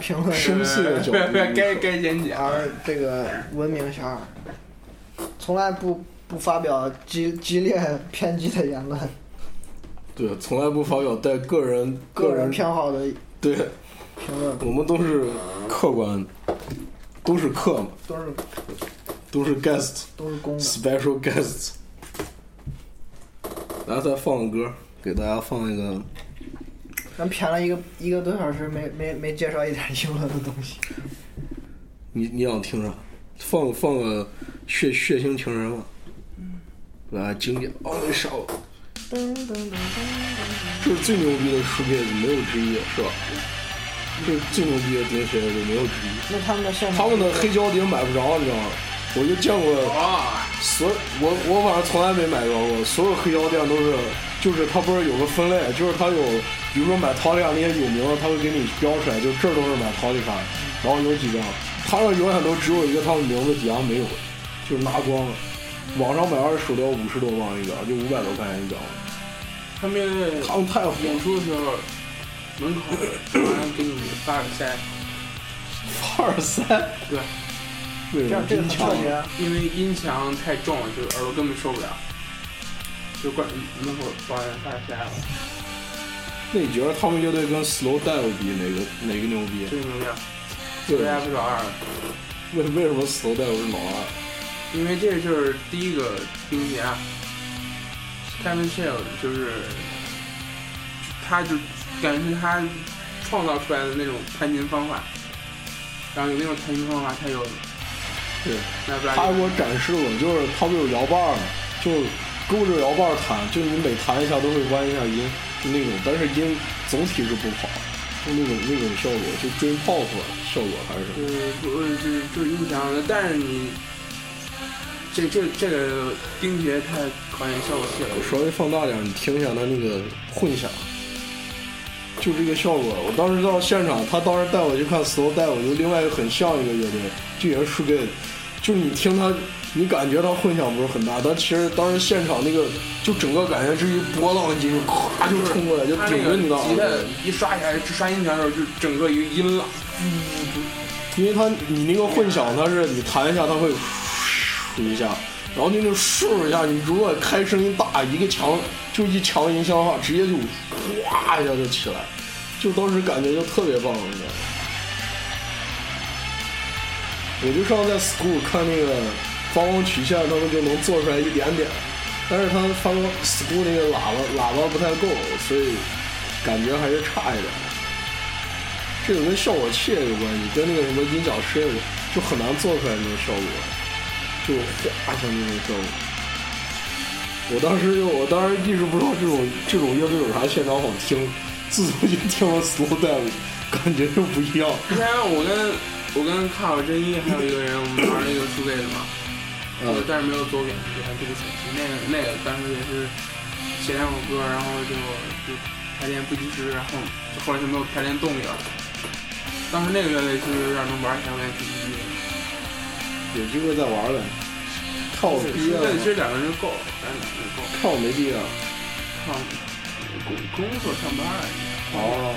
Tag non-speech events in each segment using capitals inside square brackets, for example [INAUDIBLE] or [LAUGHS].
评论生气的角度，不不该该剪辑啊！而这个闻名遐迩，从来不不发表激激烈 [LAUGHS] 偏激的言论，[LAUGHS] 对，从来不发表带个人个人人偏好的对，评论，我们都是客观，都是客嘛，都是都是 guest 都是公的。special guest。大家再放个歌，给大家放一个。咱谝了一个一个多小时，没没没介绍一点英文 [LAUGHS] 的东西。你你想听啥？放放个血血腥情人吧。来，经典哦，那啥，这是最牛逼的 a z 没有之一，是吧？这是最牛逼的钉鞋，没有之一。那他们的现场，他们的黑胶碟买不着，你知道吗？我就见过啊，所我我反正从来没买着过，所有黑胶店都是，就是它不是有个分类，就是它有，比如说买陶丽卡那些有名的，它会给你标出来，就这儿都是买陶丽卡，然后有几张，它上永远都只有一个他们名字，底下没有，就是拿光了。网上买二手都要五十多磅一张，就五百多块钱一张。他们他们太火，演出的时候，门口给你发耳塞，发耳塞，对，这样这个很特？别。因为音墙太重了，就耳朵根本受不了，就关门口发发耳塞了，那你觉得他们乐队跟 Slow Dive 比哪个哪个牛逼？这个能量，对这 F 老二，为为什么 Slow Dive 是老二？因为这就是第一个钉鞋，Kevin Shield 就是，他就感觉是他创造出来的那种弹琴方法，然后有那种弹琴方法，他有，对，他给我展示过，就是他不是有摇把儿吗？就勾着摇把儿弹，就你每弹一下都会弯一下音，就那种，但是音总体是不跑，就那种那种效果，就 dream pop 效果还是。就是不就是就是音响的，但是你这这这个钉鞋太考验效果器了。我稍微放大点，你听一下它那个混响，就这个效果。我当时到现场，他当时带我去看 Slow Dive，就另外一个很像一个乐队，就也是 o a 就是你听他，你感觉他混响不是很大，但其实当时现场那个就整个感觉是一波浪金属，咵就冲过来，就顶着你的耳吉他。一刷起来，刷音响的时候，就整个一个音浪，因为它你那个混响，它是你弹一下，它会咻一下，然后那个咻一下，你如果开声音大，一个强就一强音箱的话，直接就哗一下就起来，就当时感觉就特别棒，你知道吗？我就上次在 school 看那个发光曲线，他们就能做出来一点点，但是他发光 school 那个喇叭喇叭不太够，所以感觉还是差一点。这个跟效果器也有关系，跟那个什么音响师也就很难做出来那种效果，就哗一下那种效果。我当时就我当时一直不知道这种这种乐队有啥现场好听，自从就听了 Slow Dive，感觉就不一样。之前我跟我跟卡尔真一还有一个人，我们玩了一个输给的嘛，嗯呃，但是没有作品，就还这个选题。那个那个当时也是写两首歌，然后就就排练不及时，然后就后来就没有排练动力了。当时那个乐队其实有点能玩起来，我也挺牛逼的。有机会再玩呗。看我是毕业了吗，是其实两个人就够了，咱俩就够了。看我没毕业了。看工工作上班儿，哦，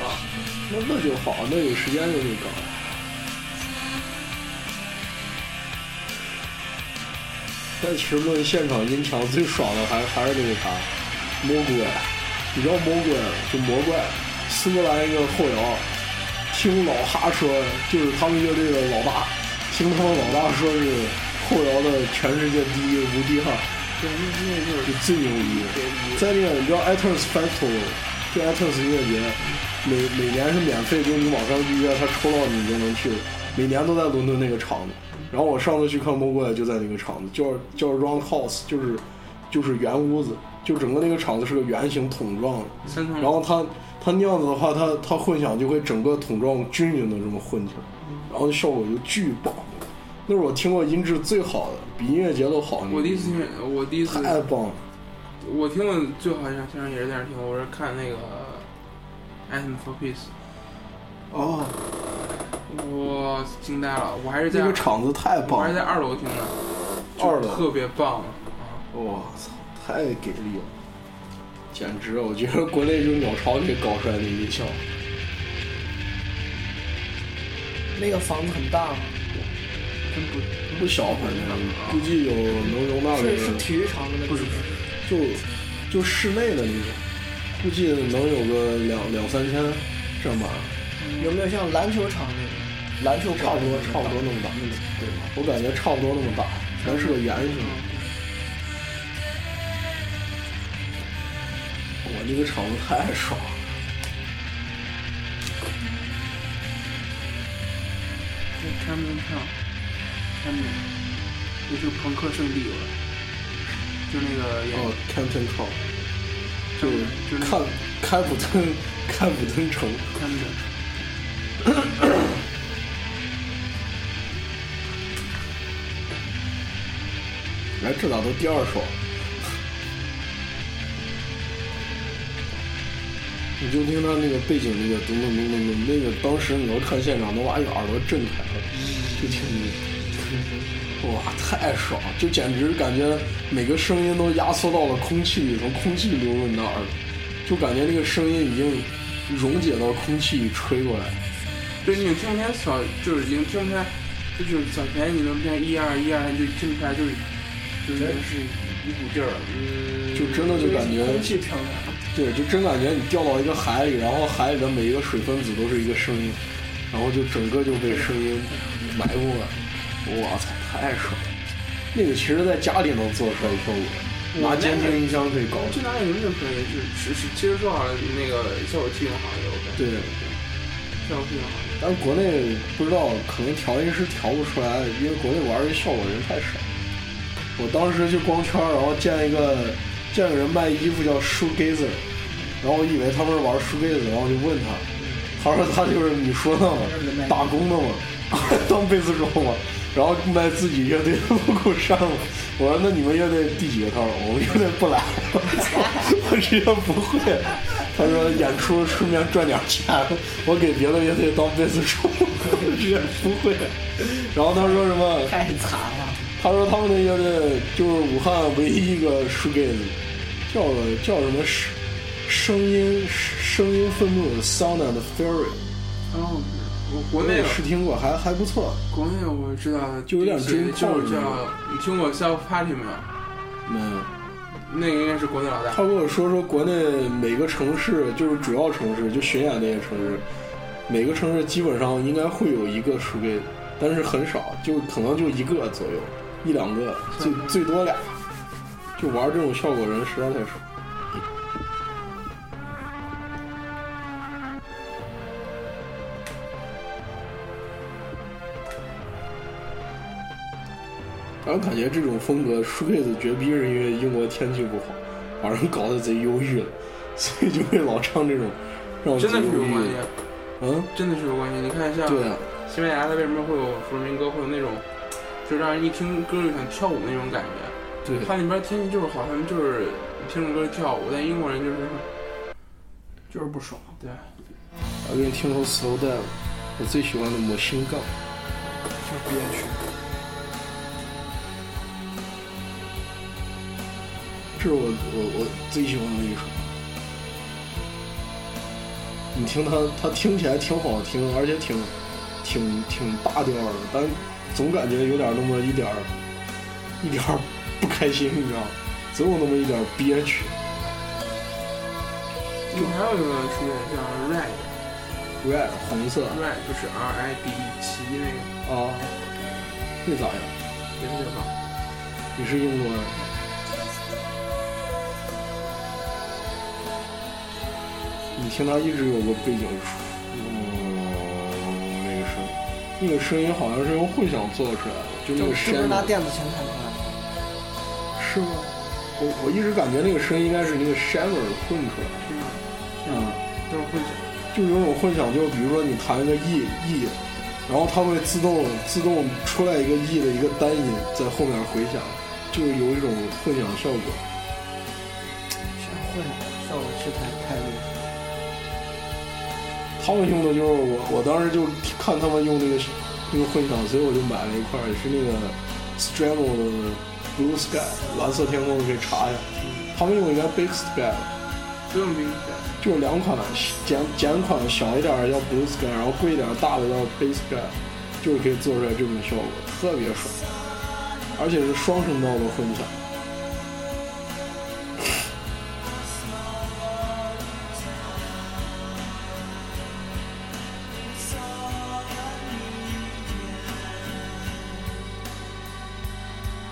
那那就好，那有时间就去搞。但其实论现场音墙最爽的还还是那个啥，魔鬼，你知道魔鬼就魔怪，苏格兰一个后摇，听老哈说就是他们乐队的老大，听他们老大说是后摇的全世界第一无敌汉，对，那那就是就最牛逼。在那个你知道 iTunes Festival，就 iTunes 音乐节，每每年是免费，就是你网上预约，他抽到你就能去。每年都在伦敦那个场子。然后我上次去看魔鬼就在那个场子，叫叫 Roundhouse，就是就是圆屋子，就整个那个场子是个圆形桶状的。然后它它那样子的话，它它混响就会整个桶状均匀的这么混起来，然后效果就巨棒。那是我听过音质最好的，比音乐节都好。我第一次听，我第一次太棒了。我听的最好像像也是在那听，我是看那个《Anthem for Peace》，哦，我惊呆了，我还是在那个场子太棒了我还是在，二楼听的，二楼特别棒。我操，太给力了！简直，我觉得国内就是鸟巢给搞出来的音效。那个房子很大吗？真不不小，反正估计有能容纳个是是体育场的那不是种不是，就就室内的那种，估计能有个两两三千这么有没有像篮球场那种？篮球差不多差不多那么大，对吧？我感觉差不多那么大，全是个圆形。我这个场子太爽了。这看门票，看门，就是朋克圣地了，就那个演哦，Canton c o 就就就是看开普敦开普敦城。[LAUGHS] 哎，这咋都第二首？你就听他那个背景那个咚咚咚咚咚，那个当时你要看现场，能把你耳朵震开了，就听那个，哇，太爽！就简直感觉每个声音都压缩到了空气里，从空气流入你的耳朵，就感觉那个声音已经溶解到空气里吹过来。对，你听不见小，就是已经听不出来，就是小田，你能听一二一二，就听不出来，就是就是是一股劲儿，嗯，就真的就感觉空气。对，就真感觉你掉到一个海里，然后海里的每一个水分子都是一个声音，然后就整个就被声音埋没了。我操，太爽了！那个其实在家里能做出来效果，拿监听音箱可以搞。去哪里能可以？是是是，其实说好了，那个效果器用好了，我感觉对，效果器用好了。但是国内不知道，可能调音师调不出来，因为国内玩这效果人太少。我当时去光圈，然后见一个见个人卖衣服叫 shoegazer，然后我以为他们是玩 shoegazer，然后我就问他，他说他就是你说的嘛，打工的嘛，当贝斯手嘛，然后卖自己乐队的 logo 衫嘛。我说那你们乐队第几个？他说我们乐队不来，[LAUGHS] 我直接不会。他说演出顺便赚点钱，我给别的乐队当贝斯手，[LAUGHS] 直接不会。然后他说什么？太惨了。他说他们那乐队就是武汉唯一一个 shoegaze，叫叫什么声声音声音愤怒的 Sound and Fury。哦，我国内试听过，还还不错。国内我知道的，就有点就是真就是叫你听过 Self Party 没有？没有。那个应该是国内老大。他跟我说说国内每个城市就是主要城市就巡演那些城市，每个城市基本上应该会有一个 shoegaze，但是很少，就可能就一个左右。一两个，最最多俩，就玩这种效果人实在太少。然后感觉这种风格舒克子绝逼是因为英国天气不好，把人搞得贼忧郁了，[LAUGHS] 所以就会老唱这种让我真的是有关系。嗯，真的是有关系。你看像对啊，西班牙，它为什么会有弗洛明哥，会有那种？就让人一听歌就想跳舞那种感觉。对，他那边天气就是好，他们就是听着歌跳舞。但英国人就是就是不爽。对。我给你听首 Slow Down，我最喜欢的魔性杠。就憋屈。这是我我我最喜欢的一首。你听它，它听起来挺好听，而且挺挺挺大调的，但。总感觉有点那么一点儿，一点儿不开心，你知道吗？总有那么一点憋屈。就还有一个出现叫 Red，Red 红色，Red 就是 R I D 旗那个。啊，那咋样？也特别棒。你是英国人？你听他一直有个背景。那个声音好像是用混响做出来的，就那个声。是拿电子琴弹出来的。是吗？我我一直感觉那个声音应该是那个 Shammer 混出来的。是吗？嗯，都是混响。就有种混响，就比如说你弹一个 E E，然后它会自动自动出来一个 E 的一个单音在后面回响，就有一种混响效果。像混响效果是太太厉害。他们用的就是我，我当时就看他们用那个那个混响，所以我就买了一块，是那个 Stremo 的 Blue Sky 蓝色天空，可以查一下。他们用应该 Big Sky，不用 Big Sky，，就是两款简简款小一点儿叫 Blue Sky，然后贵一点儿大的叫 Base Sky，就是可以做出来这种效果，特别爽，而且是双声道的混响。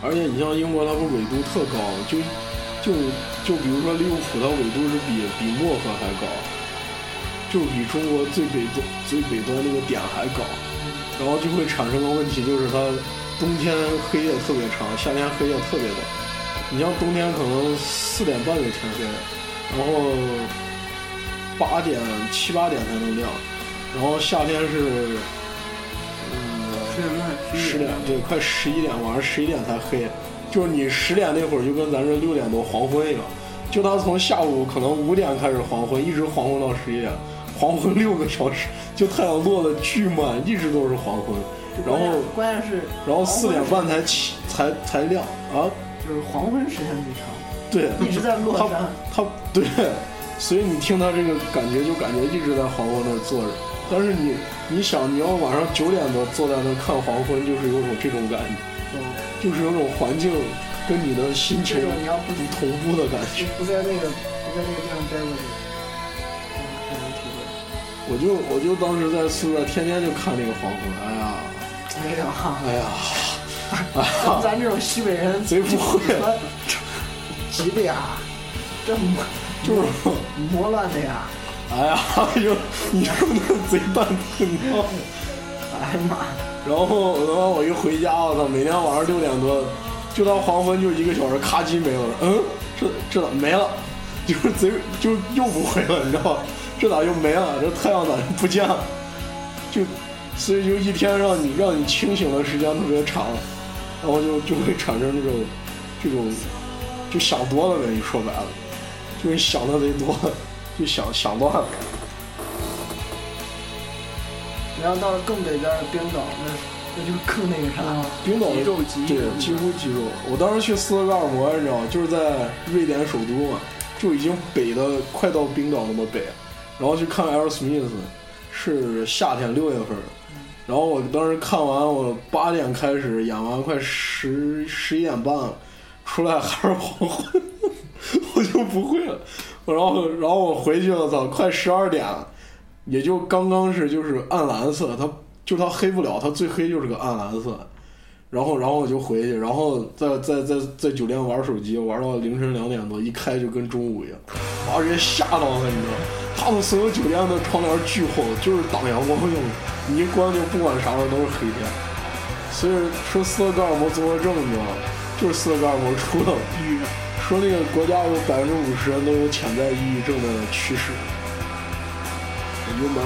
而且你像英国，它不纬度特高，就就就比如说利物浦，它纬度是比比漠河还高，就比中国最北端最北端那个点还高，然后就会产生个问题，就是它冬天黑夜特别长，夏天黑夜特别短。你像冬天可能四点半就天黑，然后八点七八点才能亮，然后夏天是嗯十点半，十点对，快十一点，晚上十一点才黑，就是你十点那会儿就跟咱这六点多黄昏一样，就他从下午可能五点开始黄昏，一直黄昏到十一点，黄昏六个小时，就太阳落的巨慢，一直都是黄昏，然后关键是，然后四点半才起才才亮啊，就是黄昏时间最长，对，一直在落它山，它对，所以你听他这个感觉就感觉一直在黄昏那儿坐着，但是你你想你要晚上九点多坐在那儿看黄昏，就是有种这种感觉，嗯，就是有种环境跟你的心情你要不不同步的感觉。不在那个不在那个地方待过去，嗯，很难体会。我就我就当时在宿舍天天就看那个黄昏，哎呀，没有哈，哎呀，[LAUGHS] 像咱这种西北人，贼不会 [LAUGHS] 急的呀，这磨就是磨乱的呀，哎呀，就你说那贼蛋疼！哎呀妈，然后他妈我一回家，我操，每天晚上六点多，就到黄昏就一个小时，咔叽没了。嗯，这这咋没了？就是贼就又不回了，你知道吧？这咋又没了？这太阳咋就不见了？就所以就一天让你让你清醒的时间特别长，然后就就会产生这种这种就想多了呗。你说白了，就是想的贼多，就想想乱了。然后到了更北边的冰岛，那那就更那个啥，冰岛肌肉记忆对，几乎肌肉。我当时去斯德哥尔摩，你知道，就是在瑞典首都嘛，就已经北的快到冰岛那么北，然后去看 Aerosmith，是夏天六月份，然后我当时看完，我八点开始演完，快十十一点半了，出来还是黄昏，[LAUGHS] 我就不会了。然后然后我回去，我操，快十二点了。也就刚刚是就是暗蓝色，它就它黑不了，它最黑就是个暗蓝色。然后然后我就回去，然后在在在在酒店玩手机，玩到凌晨两点多，一开就跟中午一样，把我直接吓到了，你知道？他们所有酒店的窗帘巨厚，就是挡阳光用的，你一关就不管啥时候都是黑天。所以说斯德哥尔摩综合症，你知道吗？就是斯德哥尔摩出了。说那个国家有百分之五十人都有潜在抑郁症的趋势。我就蛮，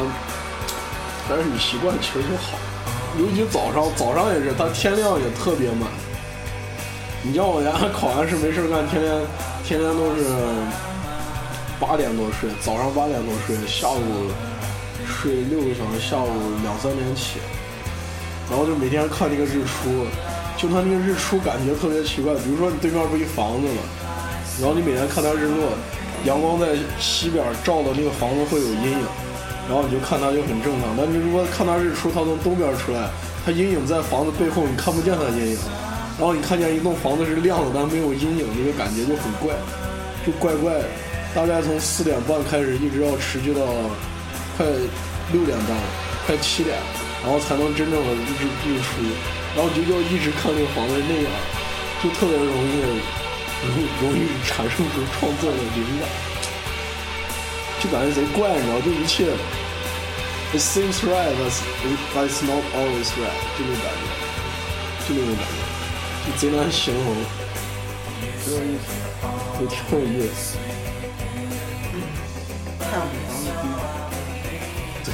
但是你习惯其实就好，尤其早上，早上也是，它天亮也特别晚。你像我家 [LAUGHS] 考完试没事干，天天天天都是八点多睡，早上八点多睡，下午睡六个小时，下午两三点起，然后就每天看那个日出，就它那个日出感觉特别奇怪。比如说你对面不一房子吗？然后你每天看它日落，阳光在西边照的那个房子会有阴影。然后你就看它就很正常，但你如果看它日出，它从东边出来，它阴影在房子背后，你看不见它阴影。然后你看见一栋房子是亮的，但没有阴影，那个感觉就很怪，就怪怪的。大概从四点半开始，一直要持续到快六点半，快七点，然后才能真正的日日出。然后你就要一直看那个房子那样，就特别容易容易容易产生出创作的灵感。就感觉贼怪，你知道，就一切，it seems right, but but it's not always right，就那种感觉，就那种感觉，就贼难形容，挺有意思，也挺有意思。看不着的地方。对。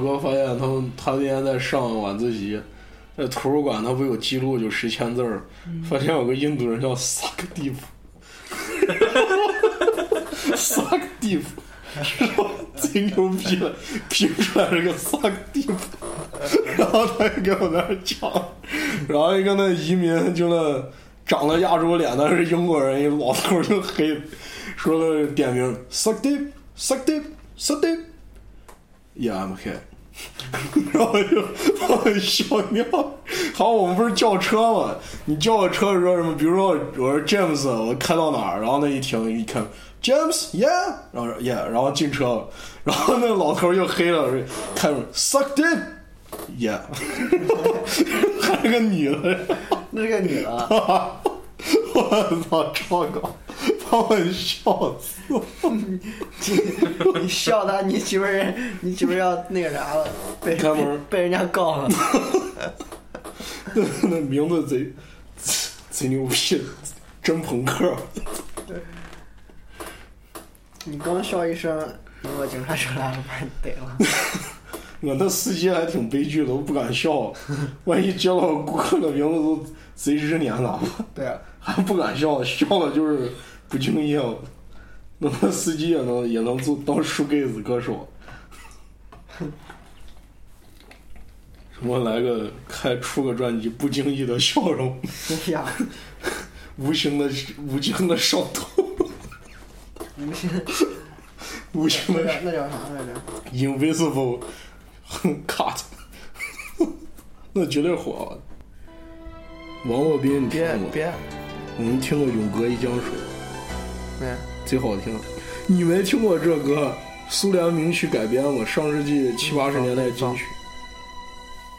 天，姚哥发现他们他那天在上晚自习，在图书馆他不有记录就十千字儿，发现有个印度人叫萨克蒂夫，[LAUGHS] 萨克蒂夫，说贼牛逼了，拼出来是个萨克蒂夫，[LAUGHS] 然后他就给我在那儿讲，然后一个那移民就那长得亚洲脸，但是英国人，一老头儿就黑，说了点名 deep。Yeah, I'm okay。[LAUGHS] 然后就把我笑尿。好，我们不是叫车吗？你叫个车说什么？比如说我说 James，我开到哪儿，然后那一停一看 James，Yeah，然后说 Yeah，然后进车了，[LAUGHS] 然后那个老头又黑了，开门 Suck deep，Yeah，[LAUGHS] 还是个女的。那是个女的，我操，超搞，把我笑死 [LAUGHS] [LAUGHS] 了。你笑他，你媳妇儿，你媳妇儿要那个啥了，被开门 [LAUGHS] 被人家告了。那名字贼贼牛逼，真朋克。你刚笑一声，英国警察就来了，把你逮了。我那司机还挺悲剧的，都不敢笑，万一接到顾客的名字都贼日年咋办？对啊，还不敢笑，笑了就是不敬业了。那么司机也能也能做当书盖子歌手。什么来个开出个专辑，不经意的笑容，哎呀，无形的无形的伤痛，无形，无形的那叫啥来着？invisible cut，那绝对火。王洛宾，你听过吗？别，我们听过《永隔一江水》，没，贼好听。你没听过这歌？苏联名曲改编吗？上世纪七八十年代金曲，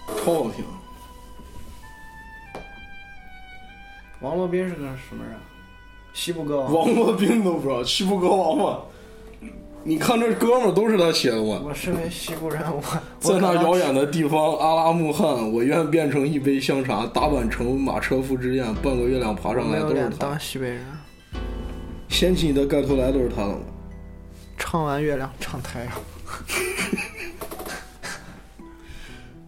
超好听。王洛宾是个什么人？西部歌王。王洛宾都不知道，西部歌王嘛？你看这哥们儿都是他写的嘛？我身为西部人，我 [LAUGHS] 在那遥远的的地方，阿拉木汗，我愿变成一杯香茶，打板成马车夫之宴，半个月亮爬上来都是他当。西北人。掀起你的盖头来都是他的吗？唱完月亮唱太阳，[LAUGHS]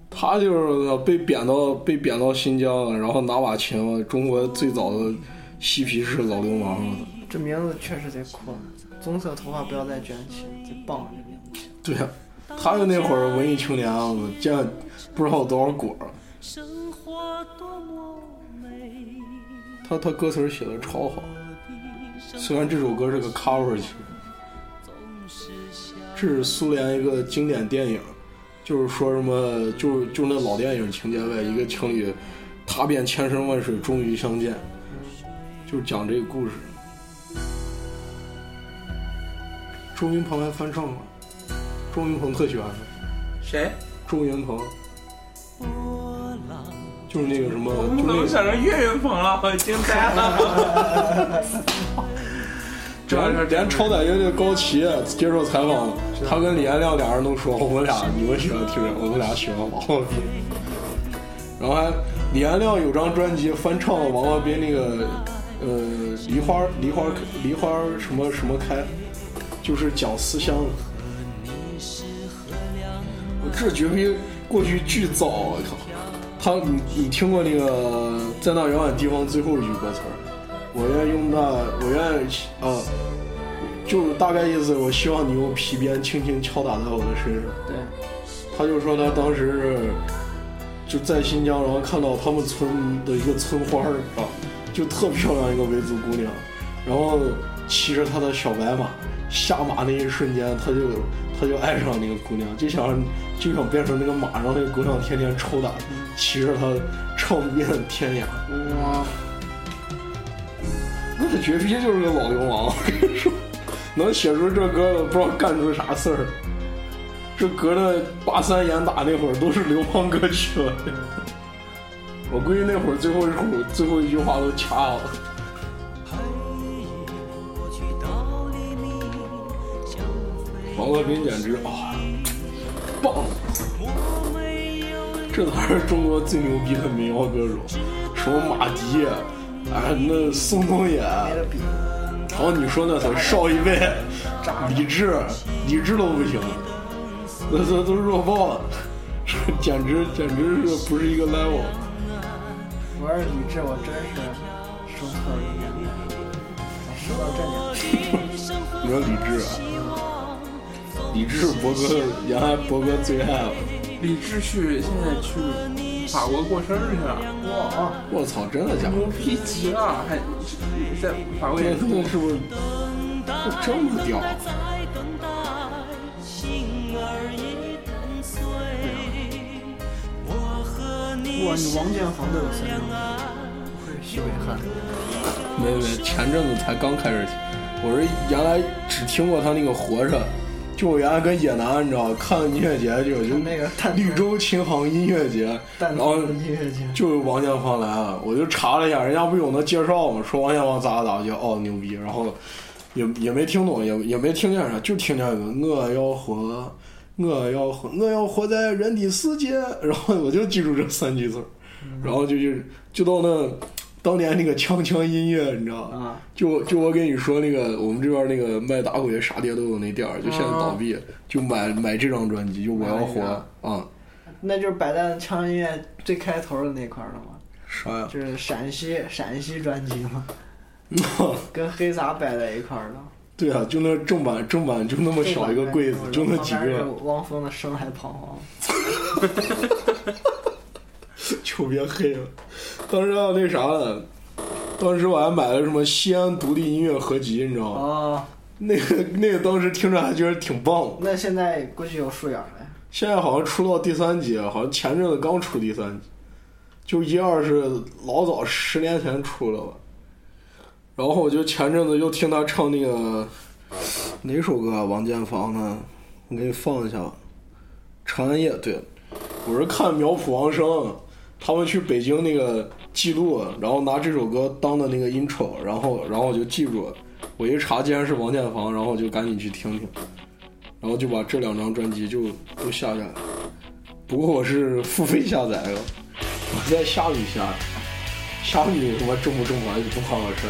他就是被贬到被贬到新疆了，然后拿把琴嘛，中国最早的嬉皮士老流氓了。这名字确实贼酷。棕色头发不要再卷起，贼棒这名字。对呀、他就那会儿文艺青年啊，见不知道多少果儿。生活多么美，他他歌词写的超好，虽然这首歌是个 cover 曲是想这是苏联一个经典电影，就是说什么，就就那老电影情节呗，一个情侣踏遍千山万水终于相见，就讲这个故事。周云鹏还翻唱了，周云鹏特喜欢，谁？周云鹏。就是那个什么，我就那个怎么想成岳云鹏了？我惊呆了。[LAUGHS] 连连超载乐队高旗接受采访，他跟李延亮俩人都说，我们俩你们喜欢听谁？我们俩喜欢王洛宾。然后还李延亮有张专辑翻唱了王洛宾那个呃梨花梨花梨花什么什么开，就是讲思乡的。我这绝逼过去巨燥，我靠！他你你听过那个在那遥远地方最后一句歌词儿？我愿用那，我愿啊，就是大概意思，我希望你用皮鞭轻轻敲打在我的身上。对，他就说他当时就在新疆，然后看到他们村的一个村花儿啊，就特漂亮一个维族姑娘，然后骑着他的小白马下马那一瞬间，他就他就爱上那个姑娘，就想就想变成那个马，让那个姑娘天天抽打，骑着他唱遍天涯。哇，他绝逼就是个老流氓，我跟你说，能写出这歌的不知道干出啥事儿。这隔着八三严打那会儿都是流氓歌曲了。我估计那会儿最后一首最后一句话都掐了。王洛宾简直啊，棒！这才是中国最牛逼的民谣歌手，什么马迪，啊，那宋冬野，没得比。然后你说那才少一辈，李志，李志都不行，那这都弱爆了，简直简直是不是一个 level。我要是李志，我真是收错了一年代，咋收到这年？[LAUGHS] 你说李志啊？李志博哥原来博哥最爱了，李志去现在去法国过生日去了，哇，我操，真的假的？牛逼极了，还在法国是不是这么屌？哇，你王建房都有三张，不是西北汉。没没，前阵子才刚开始听，我是原来只听过他那个活着，就我原来跟野男，你知道，看音乐节就就那个蛋绿洲琴行音乐节，蛋然后音乐节，就王建芳来了，我就查了一下，人家不有那介绍吗？说王建芳咋咋就哦牛逼，然后也也没听懂，也也没听见啥，就听见一个我要活，我要活，我要活在人的世界，然后我就记住这三句字儿，然后就就就到那当年那个锵锵音乐，你知道吗？啊，就就我跟你说那个，我们这边那个卖打鬼啥碟都有那店儿，就现在倒闭，就买买这张专辑，就我要活啊、那就是百代腔音乐最开头的那块儿了吗？啥呀？就是陕西陕西专辑嘛，[LAUGHS] 跟黑撒摆在一块儿的。对啊，就那正版正版就那么小一个柜子，就那几个，汪峰的《生来彷徨 [LAUGHS] [LAUGHS] 就别黑了。当时还有那啥呢，当时我还买了什么西安独立音乐合集，你知道》吗？哦，那个那个当时听着还觉得挺棒的。那现在估计有数眼了。现在好像出到第三集了，好像前阵子刚出第三集，就一二是老早十年前出了吧。然后我就前阵子又听他唱那个哪首歌啊？王建房的，我给你放一下吧，《长安夜》。对，我是看苗圃王声，他们去北京那个记录，然后拿这首歌当的那个 intro，然后然后我就记住。我一查，竟然是王建房，然后我就赶紧去听听。然后就把这两张专辑就都下下来。不过我是付费下载的，我在虾米下，虾米他妈中不正版就不关我事。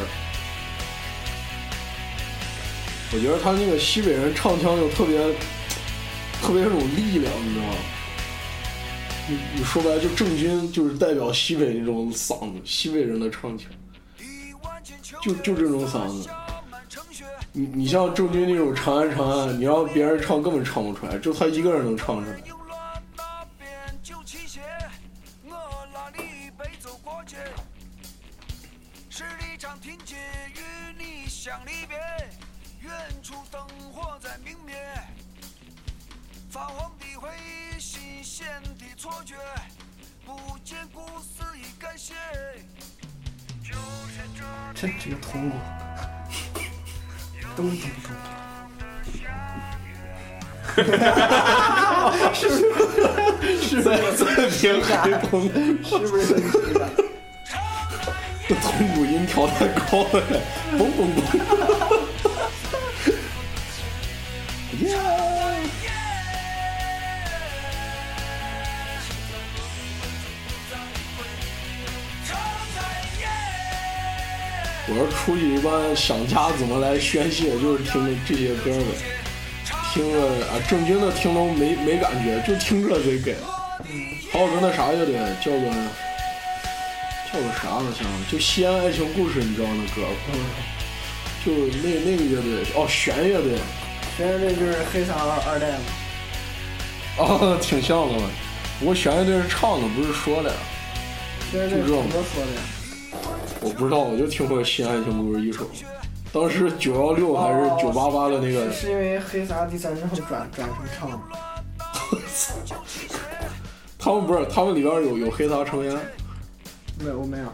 我觉得他那个西北人唱腔就特别特别有力量，你知道吗？你说白了就郑钧就是代表西北那种嗓子，西北人的唱腔，就就这种嗓子。你你像郑钧那种《长安长安》，你让别人唱根本唱不出来，就他一个人能唱出来。有了那边九七鞋，我拉你背走过街，十里长亭街与你相离别，远处灯火在明灭，发黄的回忆，新鲜的错觉，不见故事已改写。就是这真这个铜鼓，咚咚咚。是不是？是不是？很奇怪？这铜鼓音调太高了，嘣嘣嘣。我说出去一般想家怎么来宣泄，就是听这些歌的。听了啊，正经的听都没没感觉，就听这贼给。还有个那啥乐队，叫个叫个啥好像，就西安爱情故事，你知道那歌不？就那那个乐队，哦，弦乐队，弦乐队就是黑撒二二代嘛。哦，挺像的嘛。不过弦乐队是唱的，不是说的呀。现在这怎么说的呀？我不知道，我就听过《西安爱情故事》一首，当时九幺六还是九八八的那个哦是是因为黑撒第三张转转成唱的。[LAUGHS] 他们不是，他们里边有有黑撒成员。没有，我没有，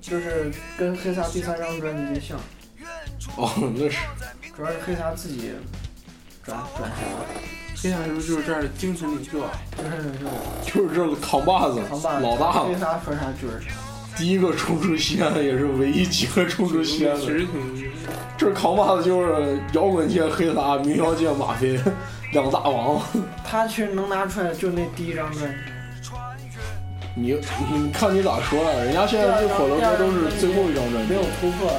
就是跟黑撒第三张专辑像，哦，那是主要是黑撒自己转转下来，黑撒是不是就是这儿的精神领袖啊？就是就是就是这扛把子，扛把子老大黑，撒说啥就是啥。第一个冲出西安，也是唯一几个冲出西安的。其实挺这扛把子就是摇滚界黑撒，民谣界马飞，两大王。他其实能拿出来就那第一张专辑，你你看你咋说呀、人家现在最火的歌都是最后一张专辑没有。突破。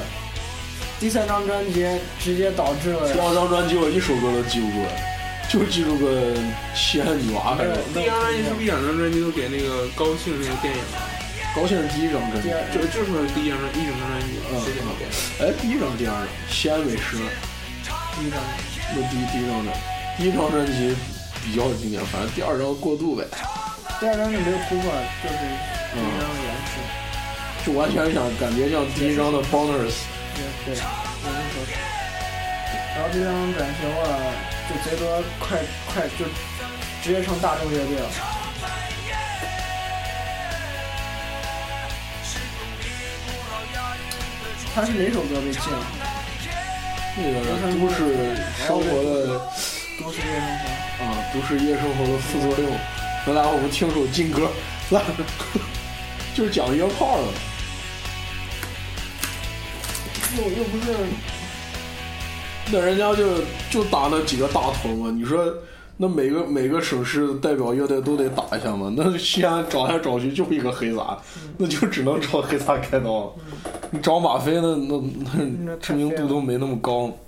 第三张专辑直接导致了第二张专辑我一首歌都记不住了，就记住个西安女娃还是第一张专辑是不是两张专辑都给那个高兴那个电影？高兴是第一张专辑就就是第一张专一整张专辑嗯。哎，第一张、第二张，西安美食，第一张，那第第一张专，第一张专辑比较经典，反正第二张过渡呗，第二张就没有突破，就是第一张的延续。就完全想感觉像第一张的 Boners，对对，有人说是。然后这张转型了，就贼多快快就直接成大众乐队了。他是哪首歌被禁了？那个都市生活的都市夜生活。啊，都市夜生活的副作用。来来，我们听首劲歌，来，就是讲约炮的。又又不是那人家就就打那几个大头嘛，你说那每个每个省市代表乐队都得打一下嘛？那西安找来找去就一个黑撒，那就只能找黑撒开刀。你找马飞那那那那知名度都没那么高。[LAUGHS]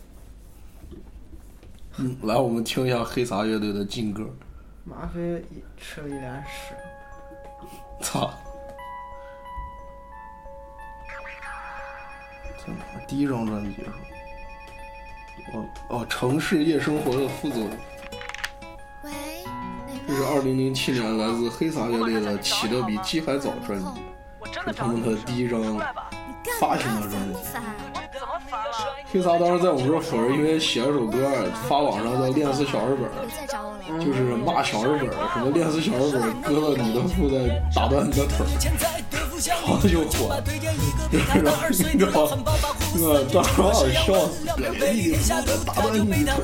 嗯，来，我们听一下黑撒乐队的劲歌。马飞一吃了一脸屎。[LAUGHS] 操！[LAUGHS] 在哪儿？第一张专辑是？哦哦，城市夜生活的副作用。喂，这是二零零七年来自黑撒乐队的《起得比鸡还早》专辑，是他们的第一张发行的专辑。黑撒当时在我们这儿火，是因为写了首歌发网上叫《恋死小日本》。就是骂小日本，什么恋死小日本，割了你的腹再打断你的腿儿，然后就火了。然后你知道，我当时把我笑死，割了打断你的腿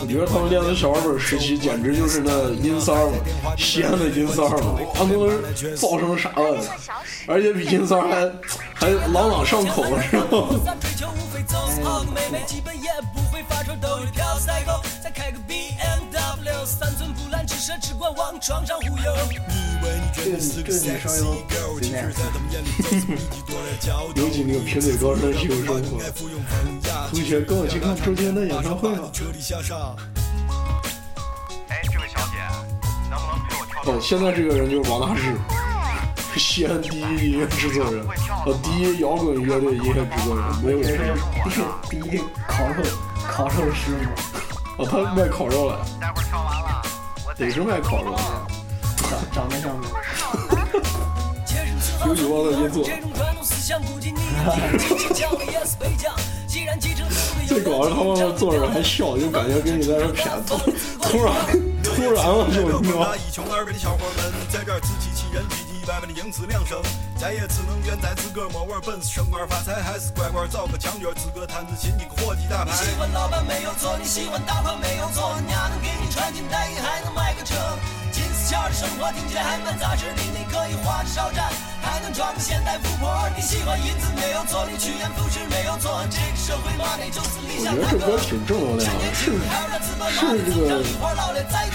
我觉得他们练的小日本时期简直就是那阴三儿嘛，西安的阴三儿嘛，他们都造成啥了？而且比阴三儿还还朗朗上口，[LAUGHS] 是吧？追求无非走私好个妹妹，基本也不会发愁兜里飘赛狗，再开个 BMW，三寸不烂之舌，只管往床上忽悠。你以为你真的是个 sexy girl，其实在他们眼里就是比你多点骄傲。有几名贫嘴高声秀生活。同学，跟我去看周杰伦的演唱会吧。哎，这位小姐，能不能陪我跳哦，现在这个人就是王大治，是西安第一音乐制作人，呃，第一摇滚乐队音乐制作人，没有这人。是第第一烤肉烤肉师傅，哦，他卖烤肉了，待会儿跳完了，我得是卖烤肉的。长长得像吗？[LAUGHS] 有欲望的你也听过，讲的也是北疆。既然继承了最主要是他们那坐着还笑，就感觉跟你在这谝。突突然突然了就你知道那外面的小伙们，在这儿自欺欺人、唧唧歪歪的营词两声，咱也只能怨在自个儿没玩本事，升官发财，还是乖乖找个墙角，自个摊子亲戚伙计打牌。你喜欢老板没有错，你喜欢大款没有错，娘能给你穿金戴银，还能买个车。生活听起来还蛮扎实的，你可以还能装个现代富婆。你喜欢银子没有错，你个社会嘛，那就是理想我觉得这歌挺正能量的，是是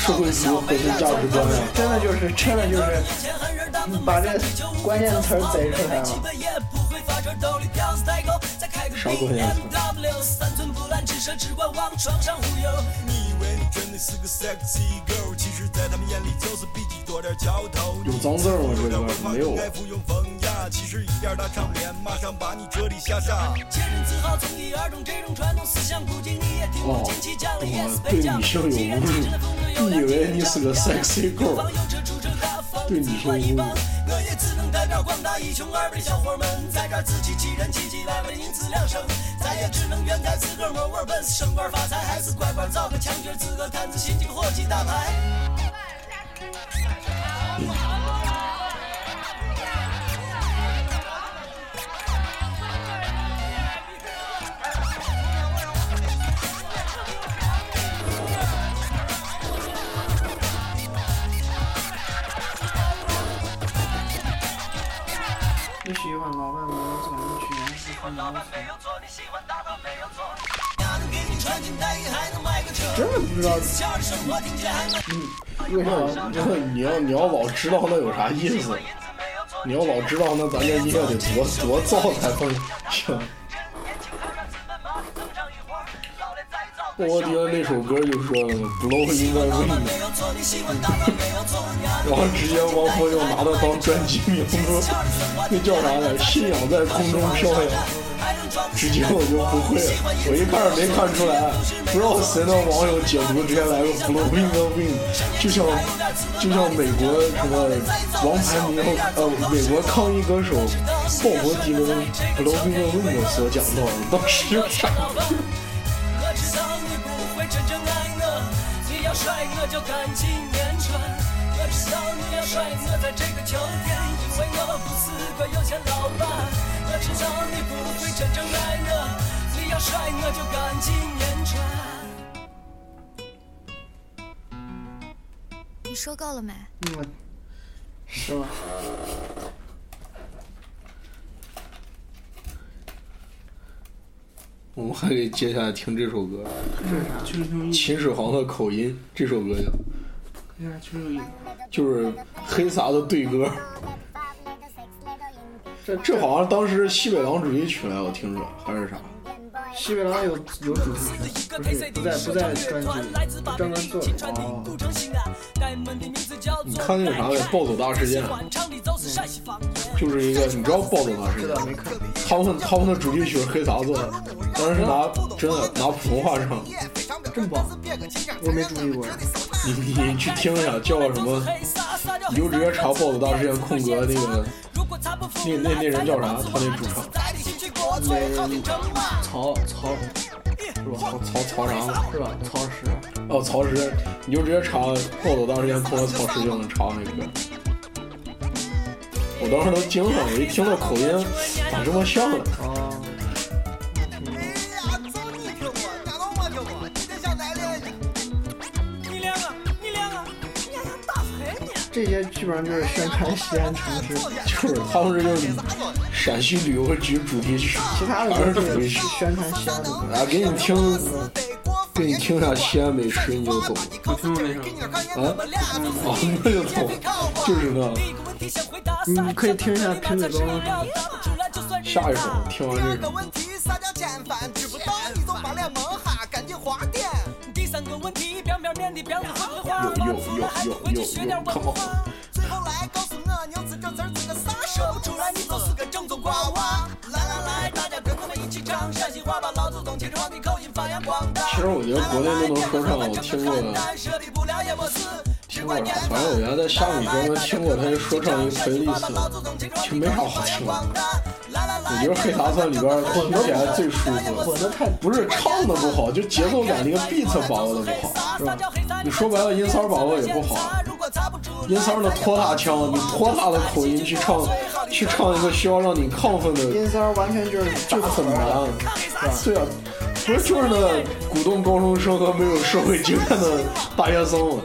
这个社会主义核心价值观啊。真的就是真的就是把这关键词儿贼出来了。啥关键词？三寸不烂之舌，只管往床上忽悠。你以为你真的是个 sexy girl，其实在他们眼里就是比你多点嚼头。有脏字儿吗？这歌没有。该服用风雅，其实一点大场面，马上把你彻底吓傻。切身自豪，从一而终，这种传统思想估计你也听过。哦，近期讲了也是对北疆女性有侮辱，你 [LAUGHS] 以为你是个 sexy girl？对你说侮辱。我也只能代表广大一穷二白的小伙们，在这儿自欺欺人、唧唧歪歪的因此两声，咱也只能怨在自个儿没玩本事，升官发财，还是乖乖找个墙角，自个摊子心几个伙计打牌。真的不知道，嗯，为啥？那你要你要老知道那有啥意思？你要老知道，那咱这音乐得多多燥才能行。我觉得那首歌就说了，blow in the wind，然后直接王峰就拿它当专辑名字，那叫啥来？信仰在空中飘扬。直接我就不会了，我一开始没看出来，不知道谁的网友解读直接来个 blow in the wind，就像就像美国什么王牌名呃美国抗议歌手鲍勃迪伦 blow in the wind 所讲到的，当时傻。我知道你不会真正爱我，知道你要甩我在这个秋天，因为我不是个有钱老板。我知道你不会真正爱我，你要甩我就赶紧言传。你说够了没？嗯，是吗？我们还得接下来听这首歌，这是啥？去听秦始皇的口音，这首歌叫哎呀，去就是黑撒的对歌。这这好像当时西北狼主题曲来，我听着还是啥？西北狼有有主题曲，不是不在不在专辑里，专门做的。哦，你看那个啥来《暴走大事件》，就是一个你知道《暴走大事件》？没看。他们他们的主题曲是黑撒做的，当时是拿真的拿普通话唱，真棒，我没注意过。你你去听一下，叫什么？你就直接查《暴走大事件》空格那个，那那那人叫啥？他那主唱。那曹曹是吧？曹曹啥？是吧？曹石。哦，曹石，你就直接查《暴走大事件》空格曹石就能查那个。我当时都惊了，我一听那口音，咋这么像呢？哦。这些基本上就是宣传西安城市，就是他们这就是陕西旅游局主题曲，其他的都是宣传西安的。啊，给你听，给你听下西安美食，你就懂。我听过那首。啊？啊，那就懂，就是那。你可以听一下品嘴高。下一首，听完这首。三个问题，表面的标准会不会画？有有有有有有，看好。最后来告诉我，个啥？说不出来，你就是个正宗瓜娃。来来来，大家跟我们一起唱陕西话，把老祖宗秦始皇的口音发扬光大。其实我觉得国内都能说唱，我听过的。听过啥？反正我原来在虾米专门听过他说唱一个 playlist，其实没啥好听的。我觉得黑撒算里边听起来最舒服，混的太不是唱的不好，就节奏感那个 beat 把握的不好，是吧？你说白了，音骚把握也不好，音骚的拖沓腔，你拖沓的口音去唱，去唱一个需要让你亢奋的，音骚完全就是就很难，是吧？对啊，不是就是那鼓动高中生和没有社会经验的大学生嘛？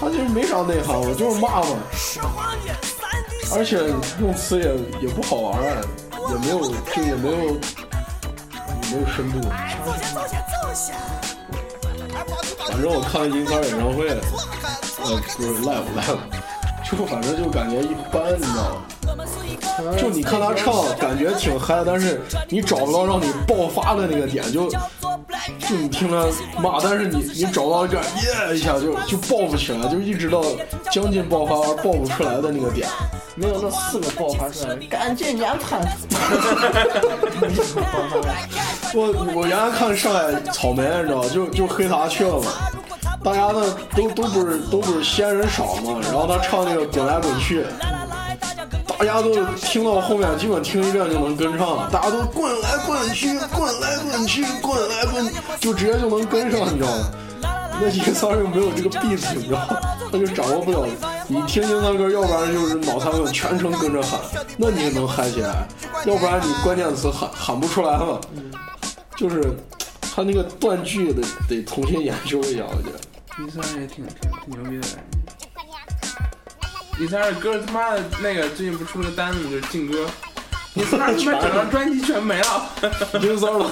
他就没啥内涵，我就是骂嘛。而且用词也也不好玩，也没有就也没有也没有深度。反正我看银三演唱会，呃，不是 live live，就反正就感觉一般，你知道吗？就你看他唱，感觉挺嗨，但是你找不到让你爆发的那个点，就就你听他骂，但是你你找到这耶一下就就爆不起来，就一直到将近爆发而爆不出来的那个点。没有那四个爆发出来，赶紧年盘。[LAUGHS] 我我原来看上海草莓，你知道就就黑他去了嘛，大家呢都都不是都不是西安人少嘛，然后他唱那个滚来滚去，大家都听到后面基本听一遍就能跟上了，大家都滚来滚去，滚来滚去，滚来滚，就直接就能跟上，你知道吗？那音三又没有这个 beat，你知道吗，他就掌握不了。你听音三歌，要不然就是脑残粉全程跟着喊，那你也能嗨起来；要不然你关键词喊喊不出来嘛。就是他那个断句得得重新研究一下，我觉得。音三也挺挺牛逼的感觉。音三的歌他妈的那个最近不出个单子就是劲歌，音三他妈整张专辑全没了。音三的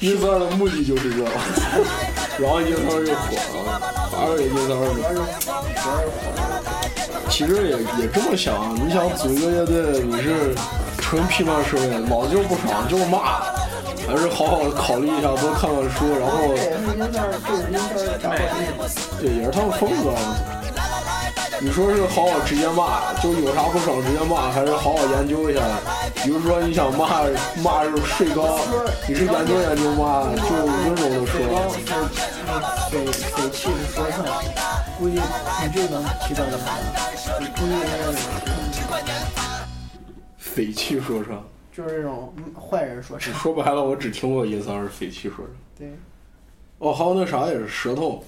音三的目的就是这。然后音三就火了，反正音三主要是主要是火。其实也也这么想，你想组一个乐队，你是纯批判社会，老子就不爽就骂，还是好好考虑一下，多看看书，然后。对，也是他们风格。你说是好好直接骂，就有啥不爽直接骂，还是好好研究一下？比如说你想骂骂睡高，你是研究研究骂，就温柔的说。是那匪匪气是说唱，估计你就能提到这个，你估计那个匪气说唱，就是这种嗯坏人说唱。说白了，我只听过一三儿匪气说唱。对，哦，还有那啥也是舌头，